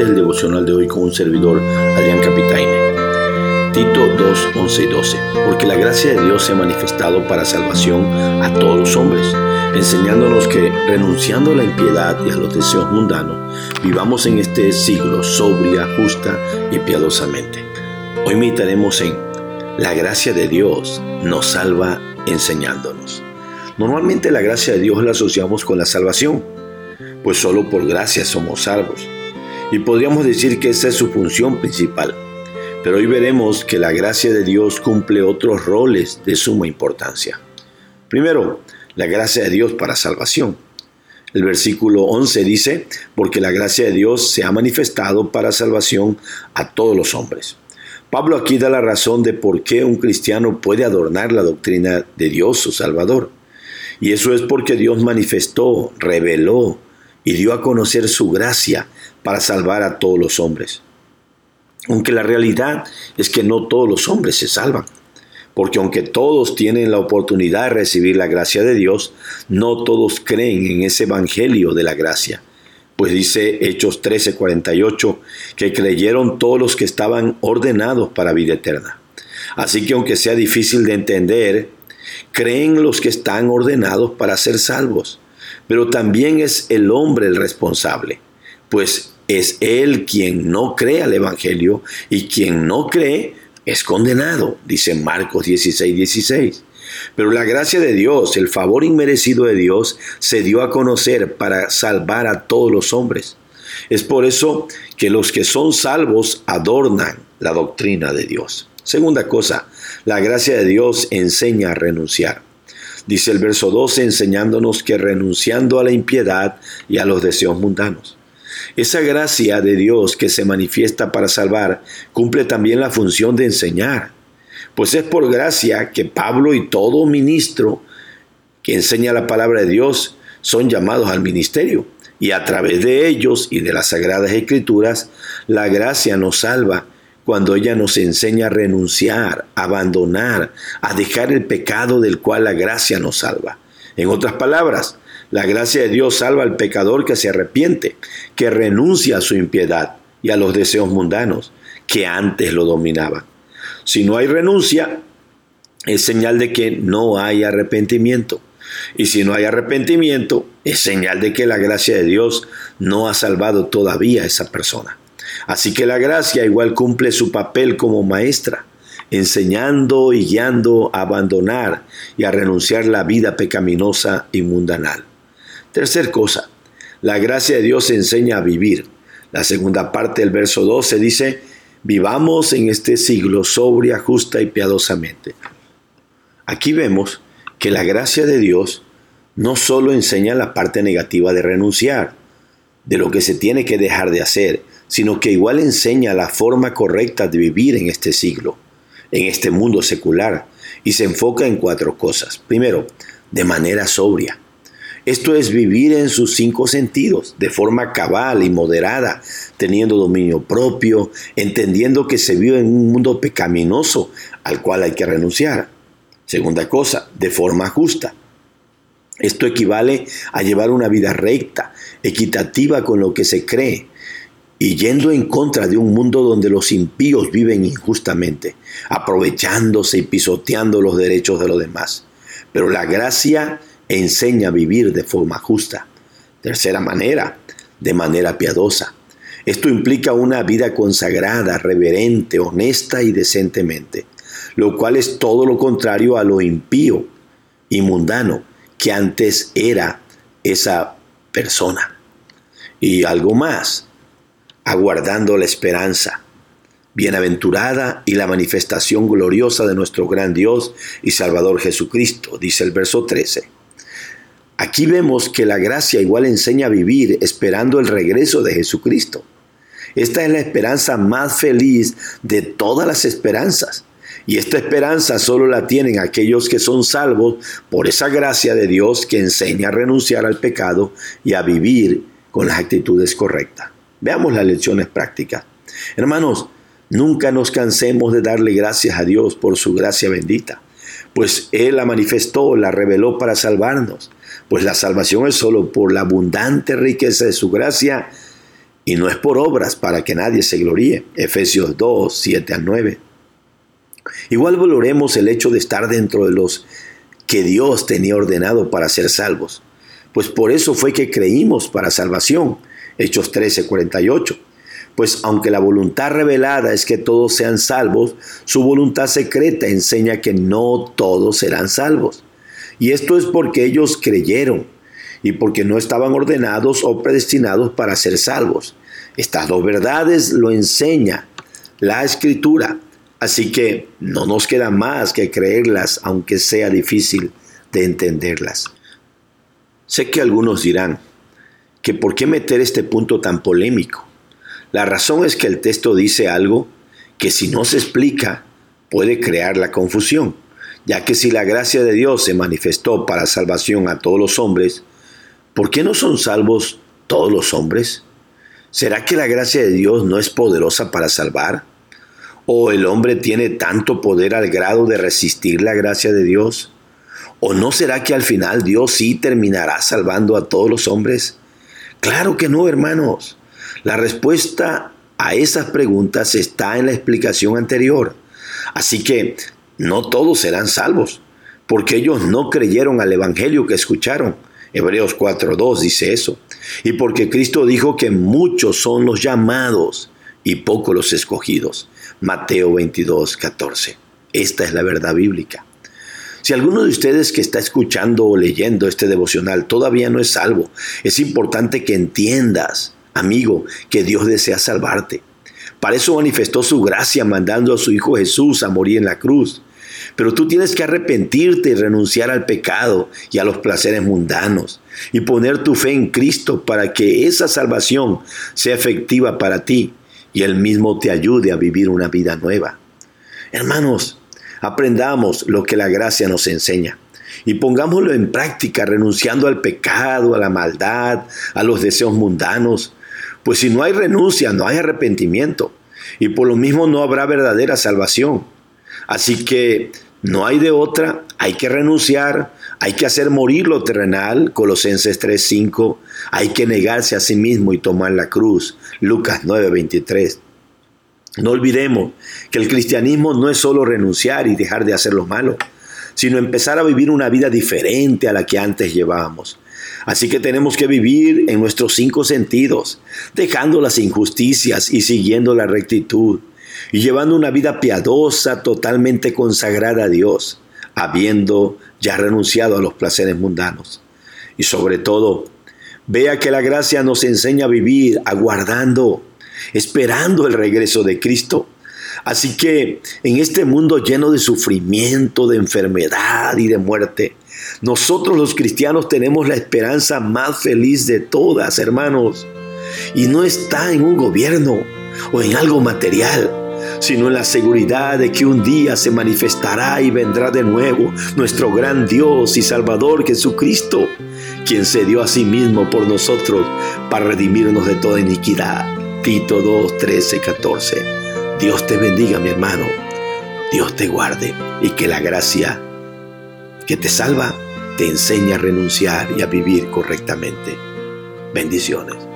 El devocional de hoy con un servidor, Adrián Capitaine. Tito 2, 11 y 12. Porque la gracia de Dios se ha manifestado para salvación a todos los hombres, enseñándonos que, renunciando a la impiedad y a los deseos mundanos, vivamos en este siglo sobria, justa y piadosamente. Hoy meditaremos en la gracia de Dios nos salva enseñándonos. Normalmente la gracia de Dios la asociamos con la salvación, pues solo por gracia somos salvos. Y podríamos decir que esa es su función principal. Pero hoy veremos que la gracia de Dios cumple otros roles de suma importancia. Primero, la gracia de Dios para salvación. El versículo 11 dice, porque la gracia de Dios se ha manifestado para salvación a todos los hombres. Pablo aquí da la razón de por qué un cristiano puede adornar la doctrina de Dios, su Salvador. Y eso es porque Dios manifestó, reveló y dio a conocer su gracia para salvar a todos los hombres. Aunque la realidad es que no todos los hombres se salvan, porque aunque todos tienen la oportunidad de recibir la gracia de Dios, no todos creen en ese evangelio de la gracia. Pues dice Hechos 13:48 que creyeron todos los que estaban ordenados para vida eterna. Así que aunque sea difícil de entender, creen los que están ordenados para ser salvos. Pero también es el hombre el responsable pues es él quien no cree al Evangelio y quien no cree es condenado, dice Marcos 16, 16. Pero la gracia de Dios, el favor inmerecido de Dios, se dio a conocer para salvar a todos los hombres. Es por eso que los que son salvos adornan la doctrina de Dios. Segunda cosa, la gracia de Dios enseña a renunciar. Dice el verso 12 enseñándonos que renunciando a la impiedad y a los deseos mundanos. Esa gracia de Dios que se manifiesta para salvar cumple también la función de enseñar. Pues es por gracia que Pablo y todo ministro que enseña la palabra de Dios son llamados al ministerio. Y a través de ellos y de las sagradas escrituras, la gracia nos salva cuando ella nos enseña a renunciar, a abandonar, a dejar el pecado del cual la gracia nos salva. En otras palabras, la gracia de Dios salva al pecador que se arrepiente, que renuncia a su impiedad y a los deseos mundanos que antes lo dominaban. Si no hay renuncia, es señal de que no hay arrepentimiento. Y si no hay arrepentimiento, es señal de que la gracia de Dios no ha salvado todavía a esa persona. Así que la gracia igual cumple su papel como maestra, enseñando y guiando a abandonar y a renunciar la vida pecaminosa y mundanal. Tercer cosa, la gracia de Dios enseña a vivir. La segunda parte del verso 12 dice, vivamos en este siglo sobria, justa y piadosamente. Aquí vemos que la gracia de Dios no solo enseña la parte negativa de renunciar, de lo que se tiene que dejar de hacer, sino que igual enseña la forma correcta de vivir en este siglo, en este mundo secular, y se enfoca en cuatro cosas. Primero, de manera sobria. Esto es vivir en sus cinco sentidos, de forma cabal y moderada, teniendo dominio propio, entendiendo que se vive en un mundo pecaminoso al cual hay que renunciar. Segunda cosa, de forma justa. Esto equivale a llevar una vida recta, equitativa con lo que se cree, y yendo en contra de un mundo donde los impíos viven injustamente, aprovechándose y pisoteando los derechos de los demás. Pero la gracia enseña a vivir de forma justa. Tercera manera, de manera piadosa. Esto implica una vida consagrada, reverente, honesta y decentemente, lo cual es todo lo contrario a lo impío y mundano que antes era esa persona. Y algo más, aguardando la esperanza, bienaventurada y la manifestación gloriosa de nuestro gran Dios y Salvador Jesucristo, dice el verso 13 Aquí vemos que la gracia igual enseña a vivir esperando el regreso de Jesucristo. Esta es la esperanza más feliz de todas las esperanzas. Y esta esperanza solo la tienen aquellos que son salvos por esa gracia de Dios que enseña a renunciar al pecado y a vivir con las actitudes correctas. Veamos las lecciones prácticas. Hermanos, nunca nos cansemos de darle gracias a Dios por su gracia bendita, pues Él la manifestó, la reveló para salvarnos pues la salvación es solo por la abundante riqueza de su gracia y no es por obras para que nadie se gloríe. Efesios 2, 7 al 9. Igual valoremos el hecho de estar dentro de los que Dios tenía ordenado para ser salvos, pues por eso fue que creímos para salvación. Hechos 13, 48. Pues aunque la voluntad revelada es que todos sean salvos, su voluntad secreta enseña que no todos serán salvos. Y esto es porque ellos creyeron y porque no estaban ordenados o predestinados para ser salvos. Estas dos verdades lo enseña la escritura, así que no nos queda más que creerlas, aunque sea difícil de entenderlas. Sé que algunos dirán que por qué meter este punto tan polémico. La razón es que el texto dice algo que si no se explica puede crear la confusión, ya que si la gracia de Dios se manifestó para salvación a todos los hombres, ¿por qué no son salvos todos los hombres? ¿Será que la gracia de Dios no es poderosa para salvar? ¿O el hombre tiene tanto poder al grado de resistir la gracia de Dios? ¿O no será que al final Dios sí terminará salvando a todos los hombres? Claro que no, hermanos. La respuesta a esas preguntas está en la explicación anterior. Así que no todos serán salvos, porque ellos no creyeron al Evangelio que escucharon Hebreos 4.2 dice eso. Y porque Cristo dijo que muchos son los llamados y pocos los escogidos. Mateo 22.14. Esta es la verdad bíblica. Si alguno de ustedes que está escuchando o leyendo este devocional todavía no es salvo, es importante que entiendas, amigo, que Dios desea salvarte. Para eso manifestó su gracia mandando a su Hijo Jesús a morir en la cruz. Pero tú tienes que arrepentirte y renunciar al pecado y a los placeres mundanos y poner tu fe en Cristo para que esa salvación sea efectiva para ti y Él mismo te ayude a vivir una vida nueva. Hermanos, aprendamos lo que la gracia nos enseña y pongámoslo en práctica renunciando al pecado, a la maldad, a los deseos mundanos. Pues si no hay renuncia, no hay arrepentimiento y por lo mismo no habrá verdadera salvación. Así que no hay de otra, hay que renunciar, hay que hacer morir lo terrenal, Colosenses 3:5, hay que negarse a sí mismo y tomar la cruz, Lucas 9:23. No olvidemos que el cristianismo no es solo renunciar y dejar de hacer lo malo, sino empezar a vivir una vida diferente a la que antes llevábamos. Así que tenemos que vivir en nuestros cinco sentidos, dejando las injusticias y siguiendo la rectitud y llevando una vida piadosa, totalmente consagrada a Dios, habiendo ya renunciado a los placeres mundanos. Y sobre todo, vea que la gracia nos enseña a vivir aguardando, esperando el regreso de Cristo. Así que en este mundo lleno de sufrimiento, de enfermedad y de muerte, nosotros los cristianos tenemos la esperanza más feliz de todas, hermanos. Y no está en un gobierno o en algo material, sino en la seguridad de que un día se manifestará y vendrá de nuevo nuestro gran Dios y Salvador Jesucristo, quien se dio a sí mismo por nosotros para redimirnos de toda iniquidad. Tito 2, 13, 14. Dios te bendiga, mi hermano. Dios te guarde y que la gracia que te salva te enseñe a renunciar y a vivir correctamente. Bendiciones.